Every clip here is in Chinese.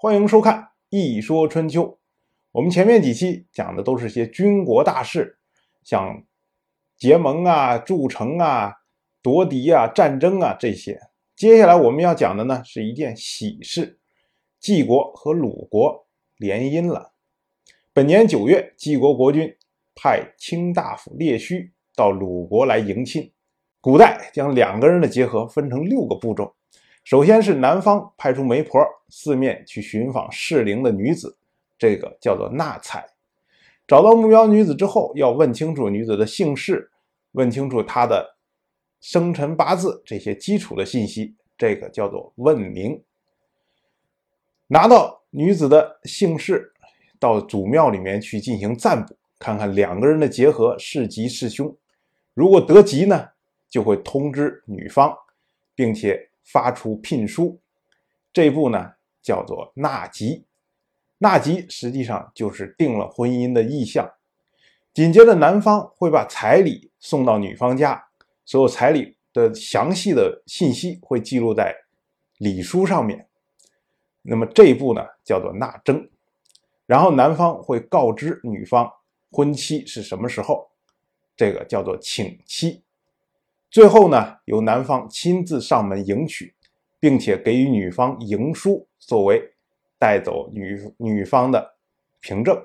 欢迎收看《一说春秋》。我们前面几期讲的都是些军国大事，像结盟啊、筑城啊、夺嫡啊、战争啊这些。接下来我们要讲的呢，是一件喜事：晋国和鲁国联姻了。本年九月，晋国国君派卿大夫列须到鲁国来迎亲。古代将两个人的结合分成六个步骤。首先是男方派出媒婆四面去寻访适龄的女子，这个叫做纳采。找到目标女子之后，要问清楚女子的姓氏，问清楚她的生辰八字这些基础的信息，这个叫做问名。拿到女子的姓氏，到祖庙里面去进行占卜，看看两个人的结合是吉是凶。如果得吉呢，就会通知女方，并且。发出聘书，这一步呢叫做纳吉，纳吉实际上就是定了婚姻的意向。紧接着，男方会把彩礼送到女方家，所有彩礼的详细的信息会记录在礼书上面。那么这一步呢叫做纳征，然后男方会告知女方婚期是什么时候，这个叫做请期。最后呢，由男方亲自上门迎娶，并且给予女方迎书作为带走女女方的凭证，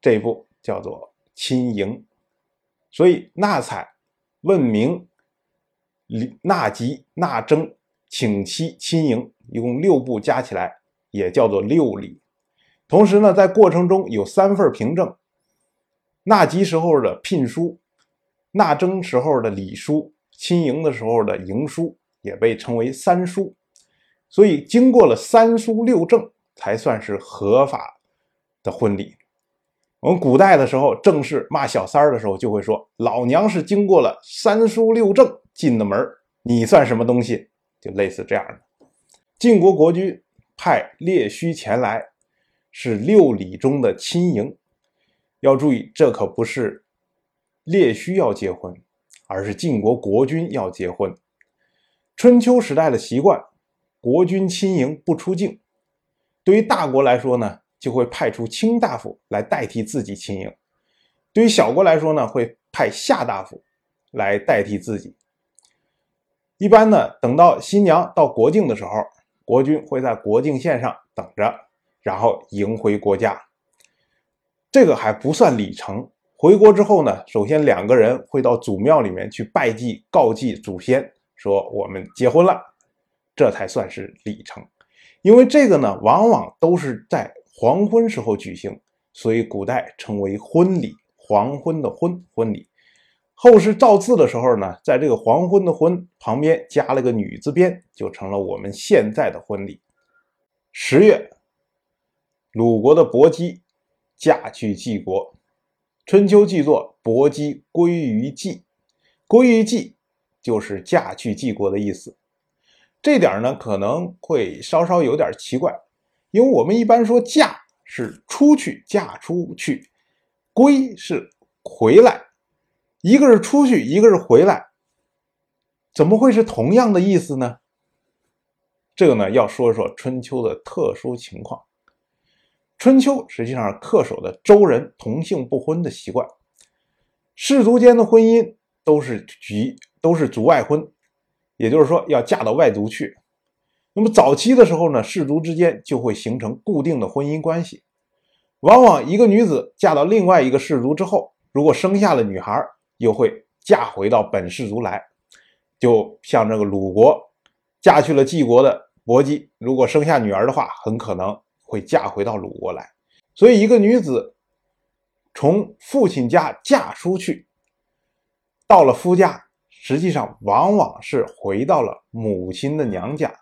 这一步叫做亲迎。所以纳采、问名、纳吉、纳征、请妻、亲迎，一共六步加起来也叫做六礼。同时呢，在过程中有三份凭证：纳吉时候的聘书。纳征时候的礼书，亲迎的时候的迎书，也被称为三书。所以，经过了三书六证，才算是合法的婚礼。我们古代的时候，正式骂小三儿的时候，就会说：“老娘是经过了三书六证进的门你算什么东西？”就类似这样的。晋国国君派列须前来，是六礼中的亲迎。要注意，这可不是。列须要结婚，而是晋国国君要结婚。春秋时代的习惯，国君亲迎不出境。对于大国来说呢，就会派出卿大夫来代替自己亲迎；对于小国来说呢，会派下大夫来代替自己。一般呢，等到新娘到国境的时候，国君会在国境线上等着，然后迎回国家。这个还不算礼成。回国之后呢，首先两个人会到祖庙里面去拜祭，告祭祖先，说我们结婚了，这才算是礼成。因为这个呢，往往都是在黄昏时候举行，所以古代称为婚礼。黄昏的昏，婚礼。后世造字的时候呢，在这个黄昏的昏旁边加了个女字边，就成了我们现在的婚礼。十月，鲁国的伯姬嫁去晋国。春秋记作伯姬归于晋，归于晋就是嫁去季国的意思。这点呢可能会稍稍有点奇怪，因为我们一般说嫁是出去，嫁出去；归是回来，一个是出去，一个是回来，怎么会是同样的意思呢？这个呢要说说春秋的特殊情况。春秋实际上恪守的周人同姓不婚的习惯，氏族间的婚姻都是局都是族外婚，也就是说要嫁到外族去。那么早期的时候呢，氏族之间就会形成固定的婚姻关系。往往一个女子嫁到另外一个氏族之后，如果生下了女孩，又会嫁回到本氏族来。就像这个鲁国嫁去了晋国的伯姬，如果生下女儿的话，很可能。会嫁回到鲁国来，所以一个女子从父亲家嫁出去，到了夫家，实际上往往是回到了母亲的娘家。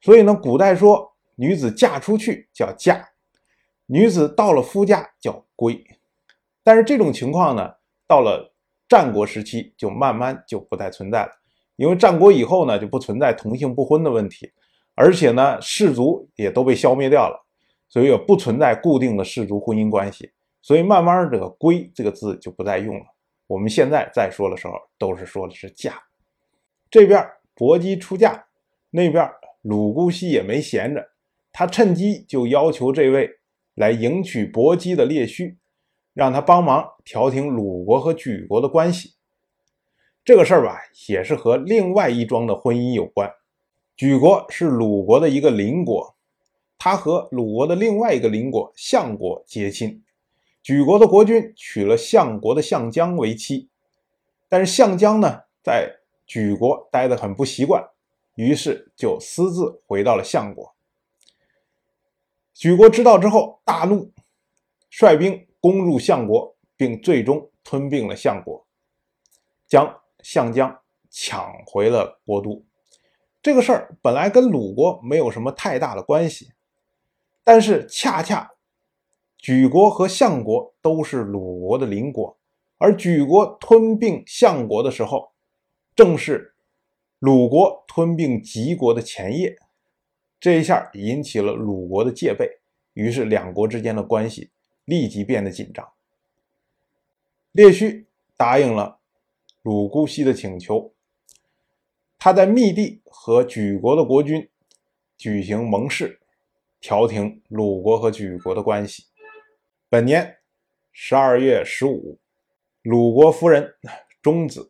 所以呢，古代说女子嫁出去叫嫁，女子到了夫家叫归。但是这种情况呢，到了战国时期就慢慢就不再存在了，因为战国以后呢就不存在同姓不婚的问题。而且呢，氏族也都被消灭掉了，所以也不存在固定的氏族婚姻关系。所以慢慢这个“归”这个字就不再用了。我们现在再说的时候，都是说的是嫁。这边伯姬出嫁，那边鲁姑息也没闲着，他趁机就要求这位来迎娶薄姬的列须，让他帮忙调停鲁国和莒国的关系。这个事儿吧，也是和另外一桩的婚姻有关。莒国是鲁国的一个邻国，他和鲁国的另外一个邻国相国结亲。莒国的国君娶了相国的相姜为妻，但是相姜呢，在莒国待得很不习惯，于是就私自回到了相国。莒国知道之后大怒，率兵攻入相国，并最终吞并了相国，将相姜抢回了国都。这个事儿本来跟鲁国没有什么太大的关系，但是恰恰。莒国和相国都是鲁国的邻国，而莒国吞并相国的时候，正是鲁国吞并齐国的前夜。这一下引起了鲁国的戒备，于是两国之间的关系立即变得紧张。列须答应了鲁姑息的请求，他在密地和莒国的国君举行盟誓，调停鲁国和莒国的关系。本年十二月十五，鲁国夫人钟子，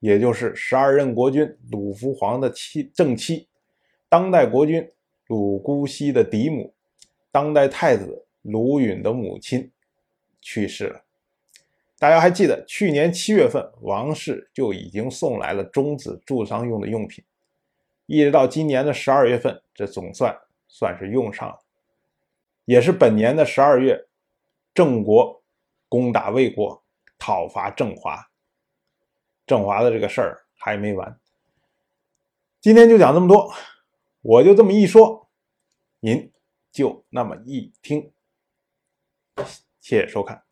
也就是十二任国君鲁福皇的妻正妻，当代国君鲁姑息的嫡母，当代太子鲁允的母亲去世了。大家还记得去年七月份，王室就已经送来了中子助丧用的用品，一直到今年的十二月份，这总算算是用上了，也是本年的十二月。郑国攻打魏国，讨伐郑华。郑华的这个事儿还没完。今天就讲这么多，我就这么一说，您就那么一听。谢谢收看。